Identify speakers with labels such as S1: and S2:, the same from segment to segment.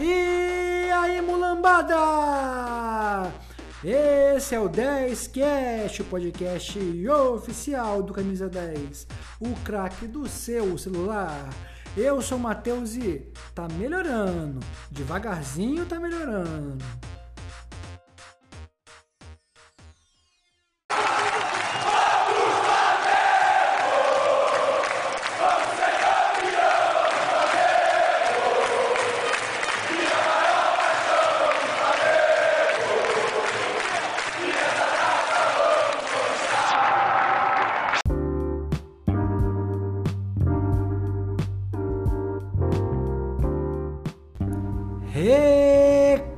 S1: E aí, mulambada! Esse é o 10Cast, o podcast oficial do Camisa 10, o craque do seu celular. Eu sou o Matheus e tá melhorando, devagarzinho tá melhorando.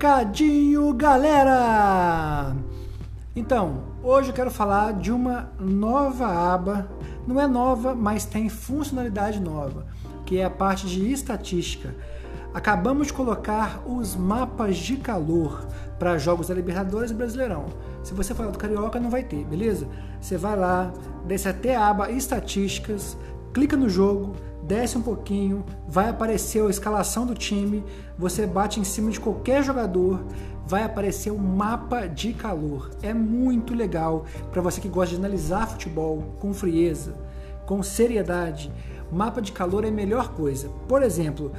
S1: Recadinho, galera! Então, hoje eu quero falar de uma nova aba. Não é nova, mas tem funcionalidade nova, que é a parte de estatística. Acabamos de colocar os mapas de calor para jogos da Libertadores e Brasileirão. Se você falar do Carioca, não vai ter, beleza? Você vai lá, desce até a aba Estatísticas, clica no jogo, desce um pouquinho, vai aparecer a escalação do time, você bate em cima de qualquer jogador, vai aparecer um mapa de calor. É muito legal para você que gosta de analisar futebol com frieza, com seriedade. Mapa de calor é a melhor coisa. Por exemplo,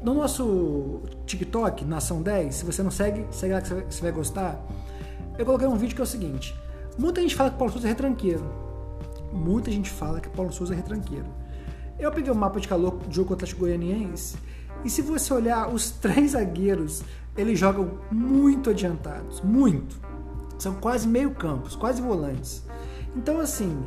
S1: no nosso TikTok, Nação 10, se você não segue, segue lá que você vai gostar. Eu coloquei um vídeo que é o seguinte: muita gente fala que Paulo Souza é retranqueiro. Muita gente fala que Paulo Souza é retranqueiro. Eu peguei o um mapa de calor do jogo contra o Goianiense e se você olhar os três zagueiros, eles jogam muito adiantados, muito. São quase meio campos, quase volantes. Então assim,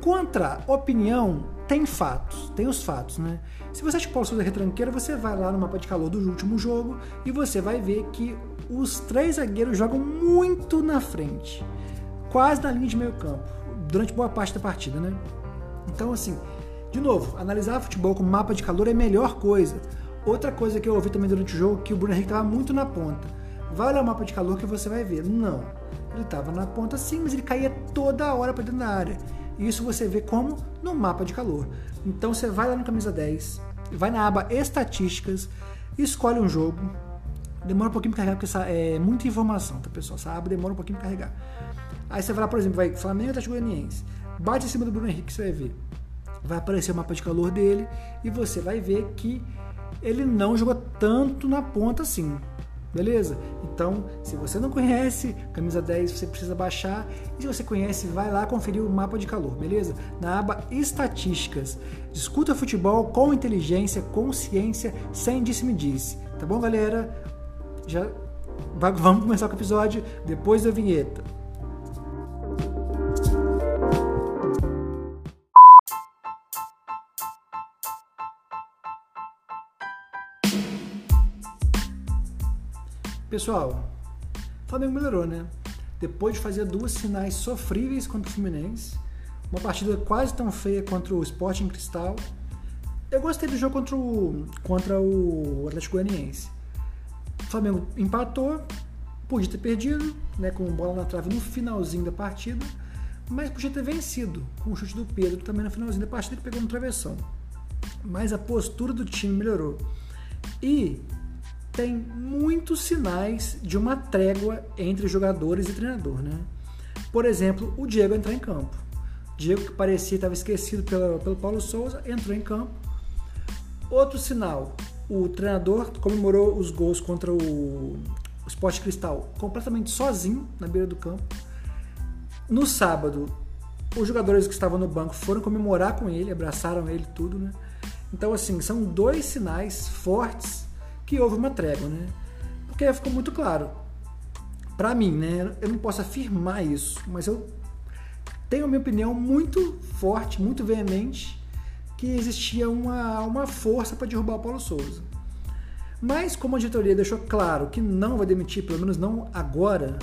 S1: contra opinião tem fatos, tem os fatos, né? Se você acha que Paulo Souza é retranqueiro, você vai lá no mapa de calor do último jogo e você vai ver que os três zagueiros jogam muito na frente, quase na linha de meio campo, durante boa parte da partida, né? Então assim, de novo, analisar futebol com mapa de calor é a melhor coisa. Outra coisa que eu ouvi também durante o jogo que o Bruno Henrique estava muito na ponta. Vai olhar o mapa de calor que você vai ver. Não. Ele estava na ponta sim, mas ele caía toda hora para dentro da área. Isso você vê como no mapa de calor. Então você vai lá no camisa 10, vai na aba estatísticas, escolhe um jogo. Demora um pouquinho para carregar porque essa é muita informação, tá pessoal? Essa aba demora um pouquinho para carregar. Aí você vai lá, por exemplo, vai Flamengo e Atlético Goianiense. Bate em cima do Bruno Henrique, você vai ver vai aparecer o mapa de calor dele e você vai ver que ele não jogou tanto na ponta assim. Beleza? Então, se você não conhece camisa 10, você precisa baixar. E se você conhece, vai lá conferir o mapa de calor, beleza? Na aba Estatísticas. Discuta futebol com inteligência, consciência, sem disse-me-disse. Tá bom, galera? Já vamos começar com o episódio depois da vinheta. Pessoal, o Flamengo melhorou, né? Depois de fazer duas finais sofríveis contra o Fluminense, uma partida quase tão feia contra o Sporting Cristal. Eu gostei do jogo contra o, contra o Atlético Goianiense. O Flamengo empatou, podia ter perdido, né, com bola na trave no finalzinho da partida, mas podia ter vencido com o chute do Pedro também no finalzinho da partida que pegou no travessão. Mas a postura do time melhorou. E tem muitos sinais de uma trégua entre jogadores e treinador, né? Por exemplo, o Diego entrar em campo. Diego, que parecia estava esquecido pelo, pelo Paulo Souza, entrou em campo. Outro sinal, o treinador comemorou os gols contra o, o Sport Cristal completamente sozinho na beira do campo. No sábado, os jogadores que estavam no banco foram comemorar com ele, abraçaram ele tudo, né? Então, assim, são dois sinais fortes que houve uma trégua, né? Porque ficou muito claro. Para mim, né? Eu não posso afirmar isso, mas eu tenho a minha opinião muito forte, muito veemente, que existia uma, uma força para derrubar o Paulo Souza. Mas como a diretoria deixou claro que não vai demitir, pelo menos não agora,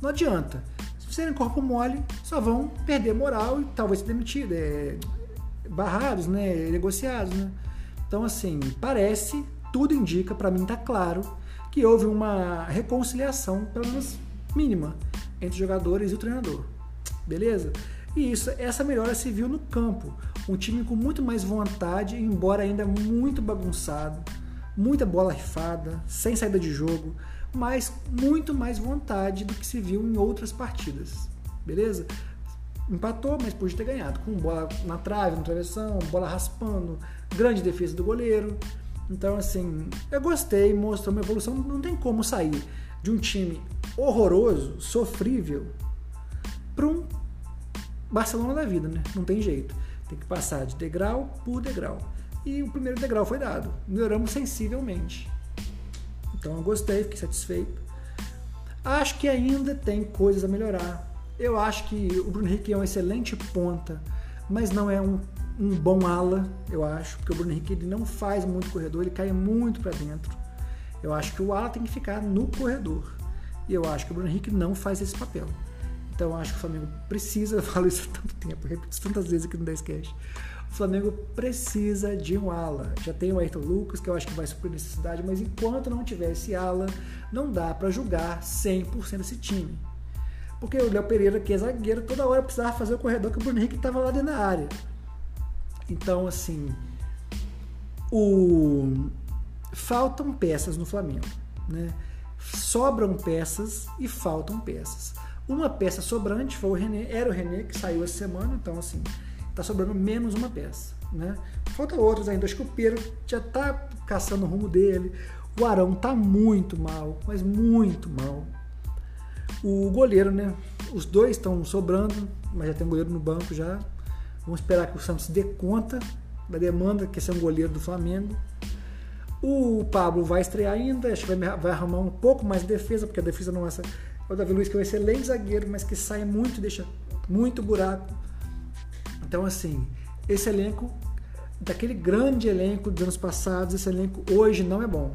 S1: não adianta. Se fizerem corpo mole, só vão perder moral e talvez ser demitidos, é, barrados, né, negociados, né? Então assim, parece tudo indica, para mim está claro, que houve uma reconciliação, pelo menos mínima, entre os jogadores e o treinador. Beleza? E isso, essa melhora se viu no campo. Um time com muito mais vontade, embora ainda muito bagunçado, muita bola rifada, sem saída de jogo, mas muito mais vontade do que se viu em outras partidas. Beleza? Empatou, mas podia ter ganhado. Com bola na trave, na travessão, bola raspando, grande defesa do goleiro. Então, assim, eu gostei, mostrou uma evolução. Não tem como sair de um time horroroso, sofrível, para um Barcelona da vida, né? Não tem jeito. Tem que passar de degrau por degrau. E o primeiro degrau foi dado. Melhoramos sensivelmente. Então eu gostei, fiquei satisfeito. Acho que ainda tem coisas a melhorar. Eu acho que o Bruno Henrique é um excelente ponta, mas não é um, um bom ala, eu acho, porque o Bruno Henrique ele não faz muito corredor, ele cai muito para dentro. Eu acho que o ala tem que ficar no corredor. E eu acho que o Bruno Henrique não faz esse papel. Então eu acho que o Flamengo precisa, eu falo isso há tanto tempo, repito isso tantas vezes aqui no 10cast. O Flamengo precisa de um ala. Já tem o Ayrton Lucas, que eu acho que vai suprir necessidade, mas enquanto não tiver esse ala, não dá para julgar 100% esse time. Porque o Léo Pereira, que é zagueiro, toda hora precisava fazer o corredor que o Bruno Henrique estava lá dentro da área. Então, assim, o... faltam peças no Flamengo. Né? Sobram peças e faltam peças. Uma peça sobrante foi o René, era o René que saiu essa semana, então assim, tá sobrando menos uma peça, né? Falta outros ainda, acho que o Pedro já tá caçando o rumo dele. O Arão tá muito mal, mas muito mal. O goleiro, né? Os dois estão sobrando, mas já tem um goleiro no banco já. Vamos esperar que o Santos dê conta da demanda que é ser um goleiro do Flamengo. O Pablo vai estrear ainda, acho que vai, vai arrumar um pouco mais de defesa, porque a defesa nossa o Davi Luiz, que é um excelente zagueiro, mas que sai muito, deixa muito buraco. Então, assim, esse elenco, daquele grande elenco dos anos passados, esse elenco hoje não é bom.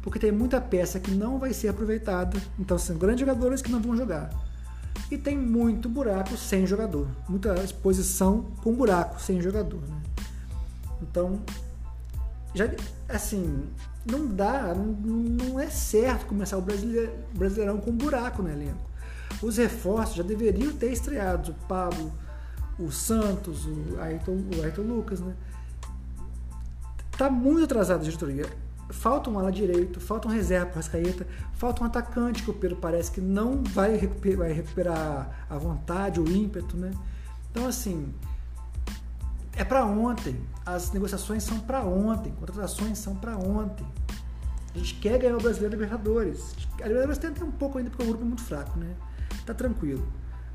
S1: Porque tem muita peça que não vai ser aproveitada. Então, são grandes jogadores que não vão jogar. E tem muito buraco sem jogador. Muita exposição com buraco sem jogador. Né? Então, já, assim, não dá, não, é certo começar o Brasileirão com buraco no elenco. Os reforços já deveriam ter estreado, o Pablo, o Santos, o Ayrton, o Ayrton Lucas, né? Tá muito atrasado a diretoria. Falta um ala direito, falta um reserva para Rascaeta, falta um atacante que o Pedro parece que não vai recuperar, vai recuperar a vontade, o ímpeto, né? Então, assim, é para ontem. As negociações são para ontem, contratações são para ontem. A gente quer ganhar o Brasileiro Libertadores. A Libertadores tem até um pouco ainda porque o grupo é muito fraco, né? Tá tranquilo.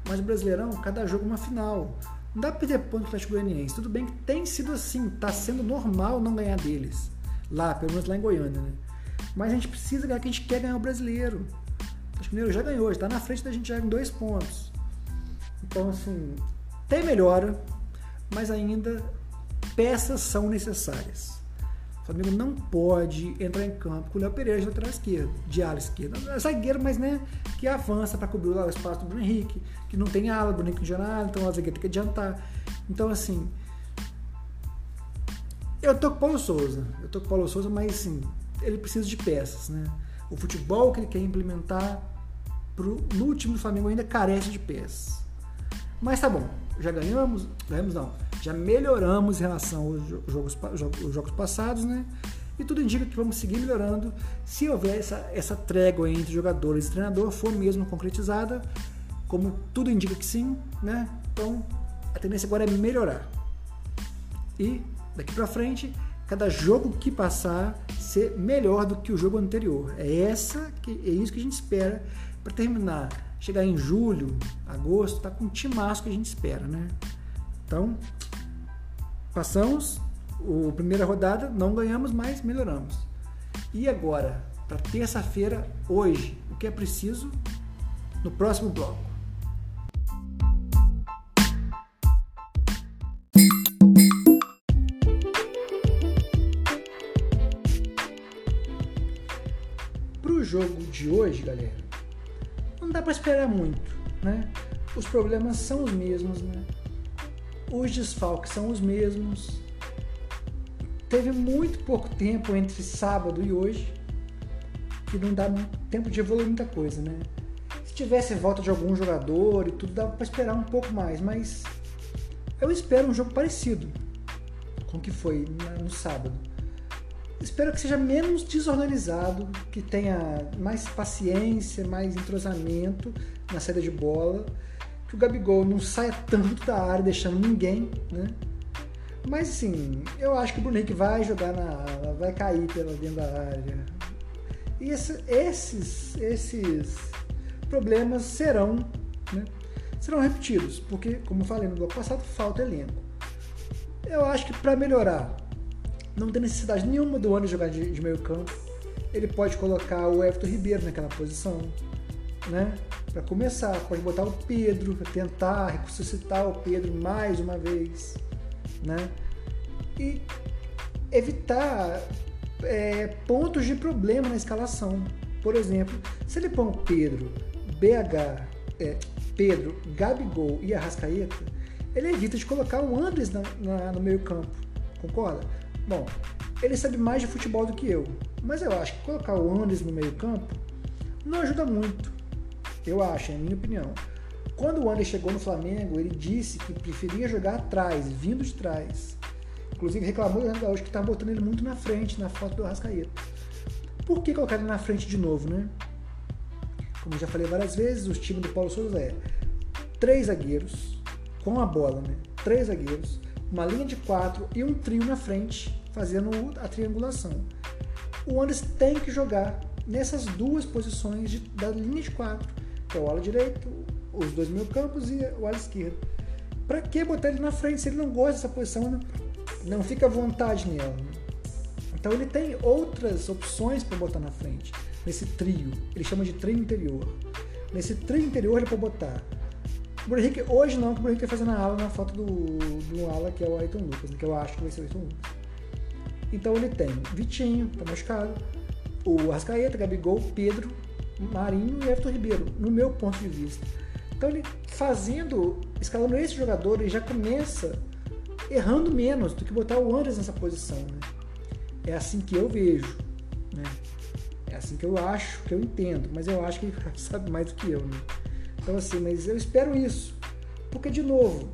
S1: Mas o Brasileirão, cada jogo é uma final. Não dá pra perder ponto pro Atlético Goianiense. Tudo bem que tem sido assim, tá sendo normal não ganhar deles. Lá, pelo menos lá em Goiânia, né? Mas a gente precisa ganhar, que a gente quer ganhar o Brasileiro. O Atlético Mineiro já ganhou, está na frente da gente já em dois pontos. Então, assim, tem melhora, mas ainda peças são necessárias. O Flamengo não pode entrar em campo com o Léo Pereira de lateral esquerdo, de ala esquerda. É zagueiro, mas né, que avança para cobrir o espaço do Bruno Henrique, que não tem ala, Bruno Henrique geral, então o zagueiro tem que adiantar. Então, assim, eu tô com o Paulo Souza, eu tô com o Paulo Souza, mas assim, ele precisa de peças, né? O futebol que ele quer implementar pro, no time do Flamengo ainda carece de peças. Mas tá bom, já ganhamos, ganhamos não, já melhoramos em relação aos jogos, jogos, jogos passados, né? E tudo indica que vamos seguir melhorando se houver essa, essa trégua entre jogadores e treinador for mesmo concretizada, como tudo indica que sim, né? Então a tendência agora é melhorar. E daqui para frente, cada jogo que passar ser melhor do que o jogo anterior. É essa que é isso que a gente espera para terminar chegar em julho, agosto, tá com um timaço que a gente espera, né? Então, passamos a primeira rodada, não ganhamos, mas melhoramos. E agora, para terça-feira, hoje, o que é preciso no próximo bloco? Jogo de hoje, galera, não dá para esperar muito, né? Os problemas são os mesmos, né? Os desfalques são os mesmos. Teve muito pouco tempo entre sábado e hoje, que não dá tempo de evoluir muita coisa, né? Se tivesse volta de algum jogador e tudo, dava para esperar um pouco mais, mas eu espero um jogo parecido com o que foi no sábado. Espero que seja menos desorganizado, que tenha mais paciência, mais entrosamento na saída de bola, que o Gabigol não saia tanto da área, deixando ninguém, né? Mas assim, eu acho que o Bruno Henrique vai jogar na ala, vai cair pela dentro da área. E esse, esses, esses problemas serão, né, serão repetidos, porque, como falei no bloco passado, falta elenco. Eu acho que para melhorar, não tem necessidade nenhuma do ano jogar de, de meio campo. Ele pode colocar o Everton Ribeiro naquela posição, né? Para começar, pode botar o Pedro, tentar ressuscitar o Pedro mais uma vez né? E evitar é, pontos de problema na escalação. Por exemplo, se ele põe Pedro, BH, é, Pedro, Gabigol e Arrascaeta, ele evita de colocar o Andres na, na, no meio campo. Concorda? Bom, ele sabe mais de futebol do que eu, mas eu acho que colocar o Andres no meio campo não ajuda muito. Eu acho, é minha opinião. Quando o André chegou no Flamengo, ele disse que preferia jogar atrás, vindo de trás. Inclusive reclamou do Renato Gaúcho que estava botando ele muito na frente, na foto do Arrascaeta. Por que colocar ele na frente de novo, né? Como já falei várias vezes, o time do Paulo Souza é três zagueiros com a bola, né? Três zagueiros, uma linha de quatro e um trio na frente, fazendo a triangulação. O Andrés tem que jogar nessas duas posições de, da linha de quatro, que é o ala direito, os dois meio campos e o ala esquerdo. Para que botar ele na frente se ele não gosta dessa posição, não, não fica à vontade nela? Né? Então ele tem outras opções para botar na frente, nesse trio. Ele chama de trio interior. Nesse trio interior ele pode botar. O Bruno Henrique, hoje não, que o Bruno Henrique vai fazer na ala na foto do, do ala, que é o Ayrton Lucas, né, que eu acho que vai ser o Ayrton Lucas. Então ele tem Vitinho, tá machucado, o Arrascaeta, Gabigol, Pedro, Marinho e Everton Ribeiro, no meu ponto de vista. Então ele fazendo, escalando esse jogador, ele já começa errando menos do que botar o Andres nessa posição. Né? É assim que eu vejo. Né? É assim que eu acho, que eu entendo, mas eu acho que ele sabe mais do que eu. Né? Então assim, mas eu espero isso. Porque, de novo,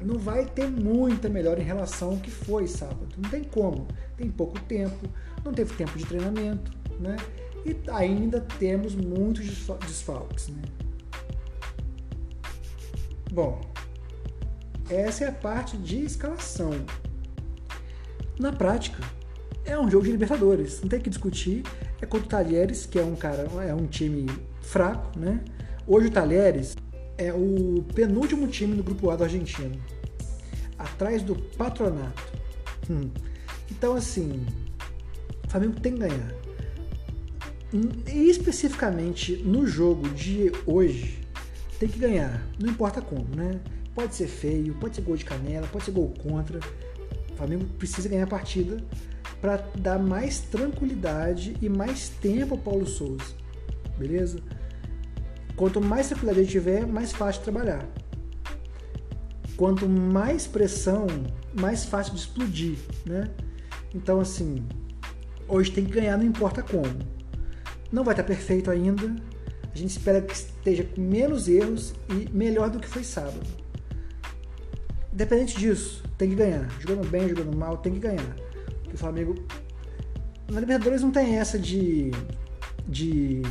S1: não vai ter muita melhora em relação ao que foi sábado. Não tem como. Tem pouco tempo, não teve tempo de treinamento, né? E ainda temos muitos desfalques, né? Bom, essa é a parte de escalação. Na prática, é um jogo de Libertadores, não tem que discutir. É contra o Talheres, que é um cara, é um time fraco, né? Hoje o Talheres é o penúltimo time do grupo A do argentino, atrás do Patronato. Hum. Então assim, o Flamengo tem que ganhar. E especificamente no jogo de hoje, tem que ganhar, não importa como, né? Pode ser feio, pode ser gol de canela, pode ser gol contra. O Flamengo precisa ganhar a partida para dar mais tranquilidade e mais tempo ao Paulo Souza, beleza? Quanto mais tranquilidade tiver, mais fácil trabalhar. Quanto mais pressão, mais fácil de explodir, né? Então, assim, hoje tem que ganhar, não importa como. Não vai estar perfeito ainda, a gente espera que esteja com menos erros e melhor do que foi sábado. Independente disso, tem que ganhar. Jogando bem, jogando mal, tem que ganhar. Porque o Flamengo. Na Libertadores não tem essa de. de.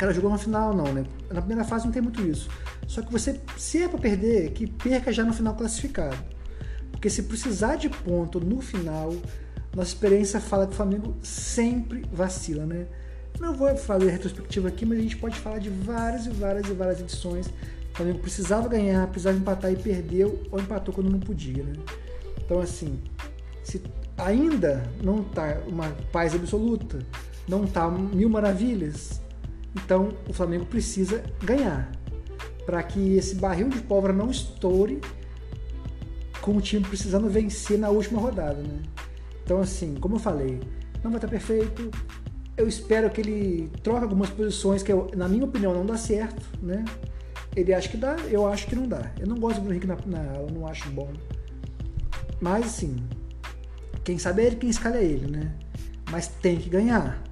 S1: Cara jogou na final, não, né? Na primeira fase não tem muito isso. Só que você, se é para perder, que perca já no final classificado. Porque se precisar de ponto no final, nossa experiência fala que o Flamengo sempre vacila, né? Não vou fazer retrospectiva aqui, mas a gente pode falar de várias e várias e várias edições. O Flamengo precisava ganhar, precisava empatar e perdeu, ou empatou quando não podia, né? Então, assim, se ainda não está uma paz absoluta, não está mil maravilhas, então o Flamengo precisa ganhar para que esse barril de pólvora não estoure com o time precisando vencer na última rodada, né? Então, assim, como eu falei, não vai estar perfeito, eu espero que ele troque algumas posições que, eu, na minha opinião, não dá certo, né? Ele acha que dá, eu acho que não dá. Eu não gosto do Bruno Henrique na, na eu não acho bom. Mas, assim, quem sabe é ele, quem escala é ele, né? Mas tem que ganhar.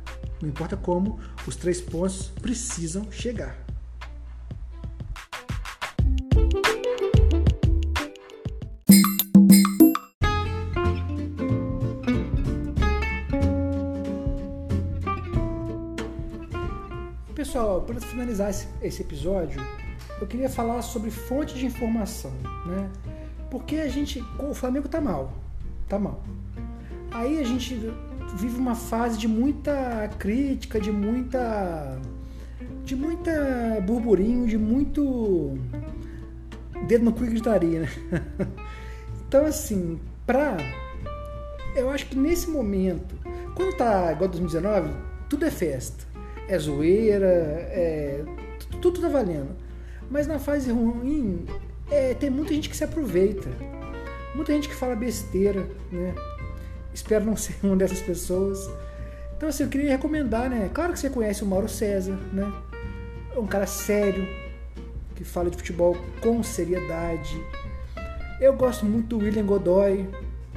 S1: Não importa como, os três pontos precisam chegar. Pessoal, para finalizar esse episódio, eu queria falar sobre fonte de informação, né? Porque a gente, o Flamengo tá mal, tá mal. Aí a gente vive uma fase de muita crítica, de muita de muita burburinho, de muito dedo no cu e gritaria, né? então assim, pra eu acho que nesse momento, quando tá igual 2019, tudo é festa. É zoeira, é tudo tá valendo. Mas na fase ruim, é, tem muita gente que se aproveita. Muita gente que fala besteira, né? Espero não ser uma dessas pessoas. Então, assim, eu queria recomendar, né? Claro que você conhece o Mauro César, né? É um cara sério, que fala de futebol com seriedade. Eu gosto muito do William Godoy,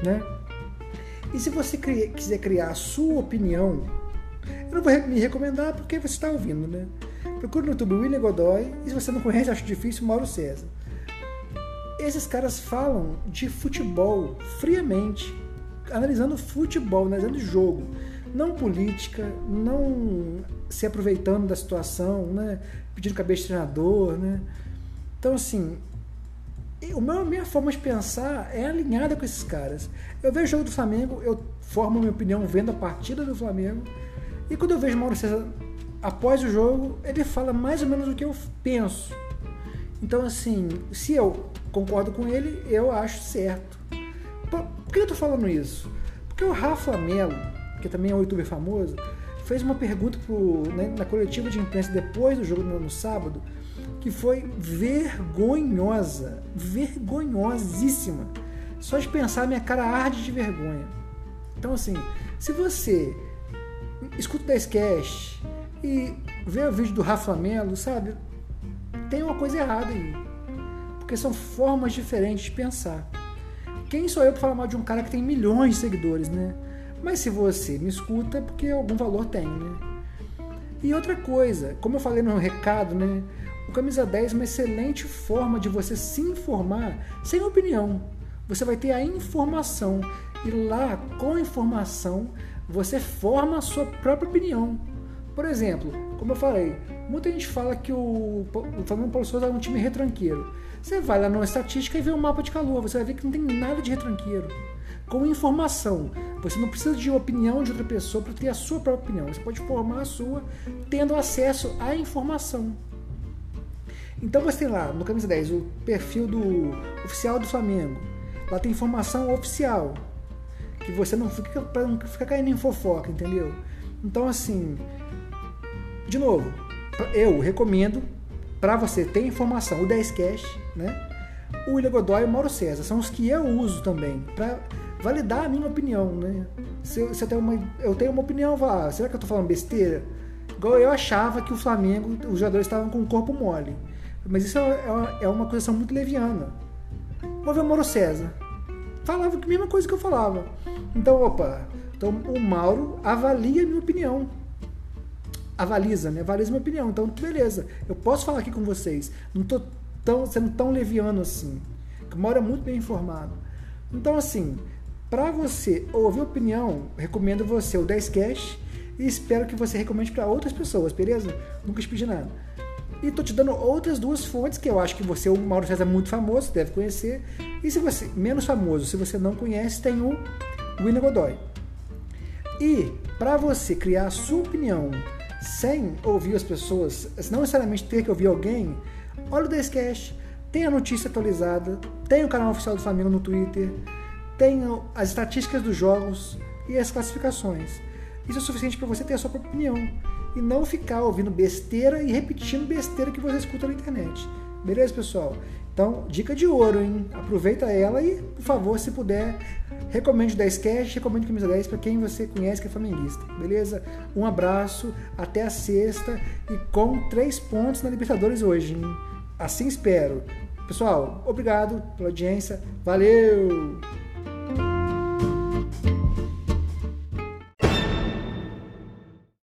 S1: né? E se você quiser criar a sua opinião, eu não vou me recomendar porque você está ouvindo, né? Procure no YouTube William Godoy e se você não conhece, acho difícil, Mauro César. Esses caras falam de futebol friamente, analisando futebol, analisando jogo, não política, não se aproveitando da situação, né? pedindo cabeça de treinador. Né? Então, assim, o meu, minha forma de pensar é alinhada com esses caras. Eu vejo o jogo do Flamengo, eu formo minha opinião vendo a partida do Flamengo, e quando eu vejo Mauro César após o jogo, ele fala mais ou menos o que eu penso. Então, assim, se eu concordo com ele, eu acho certo. Por, que eu tô falando isso? Porque o Rafa Melo, que também é um youtuber famoso, fez uma pergunta pro, né, na coletiva de imprensa depois do jogo no, sábado, que foi vergonhosa, vergonhosíssima. Só de pensar, minha cara arde de vergonha. Então, assim, se você escuta o 10 Cash e vê o vídeo do Rafa Melo, sabe? Tem uma coisa errada aí. Porque são formas diferentes de pensar. Quem sou eu para falar mal de um cara que tem milhões de seguidores, né? Mas se você me escuta, é porque algum valor tem, né? E outra coisa, como eu falei no recado, né? O Camisa 10 é uma excelente forma de você se informar sem opinião. Você vai ter a informação e lá, com a informação, você forma a sua própria opinião. Por exemplo, como eu falei, muita gente fala que o, o Flamengo Paulo Souza é um time retranqueiro. Você vai lá na estatística e vê o um mapa de calor, você vai ver que não tem nada de retranqueiro. Com informação, você não precisa de opinião de outra pessoa para ter a sua própria opinião. Você pode formar a sua tendo acesso à informação. Então você tem lá no Camisa 10 o perfil do oficial do Flamengo. Lá tem informação oficial. Que você não fica, não fica caindo em fofoca, entendeu? Então assim, de novo, eu recomendo para você ter informação o 10 Cash, né? O William Godoy e o Mauro César são os que eu uso também para validar a minha opinião, né? Se eu, se eu, tenho, uma, eu tenho uma opinião, vá, será que eu tô falando besteira? Igual eu achava que o Flamengo, os jogadores estavam com o corpo mole. Mas isso é, é, é uma acusação muito leviana. Vou ver o Mauro César. Falava a mesma coisa que eu falava. Então, opa, então o Mauro avalia a minha opinião. Avaliza, né? Avaliza minha opinião. Então, beleza. Eu posso falar aqui com vocês. Não tô tão, sendo tão leviano assim. O Mauro é muito bem informado. Então, assim, para você ouvir opinião, recomendo você o 10 Cash e espero que você recomende para outras pessoas, beleza? Nunca te pedi nada. E tô te dando outras duas fontes que eu acho que você, o Mauro César é muito famoso, deve conhecer. E se você, menos famoso, se você não conhece, tem o William Godoy. E para você criar a sua opinião sem ouvir as pessoas, não necessariamente ter que ouvir alguém, olha o Descast, tem a notícia atualizada, tem o canal oficial do Flamengo no Twitter, tem as estatísticas dos jogos e as classificações. Isso é suficiente para você ter a sua própria opinião e não ficar ouvindo besteira e repetindo besteira que você escuta na internet. Beleza, pessoal? Então, dica de ouro, hein? Aproveita ela e, por favor, se puder, recomende o 10 Cash, recomende Camisa 10 para quem você conhece que é flamenguista. Beleza? Um abraço, até a sexta e com três pontos na Libertadores hoje, hein? Assim espero. Pessoal, obrigado pela audiência. Valeu!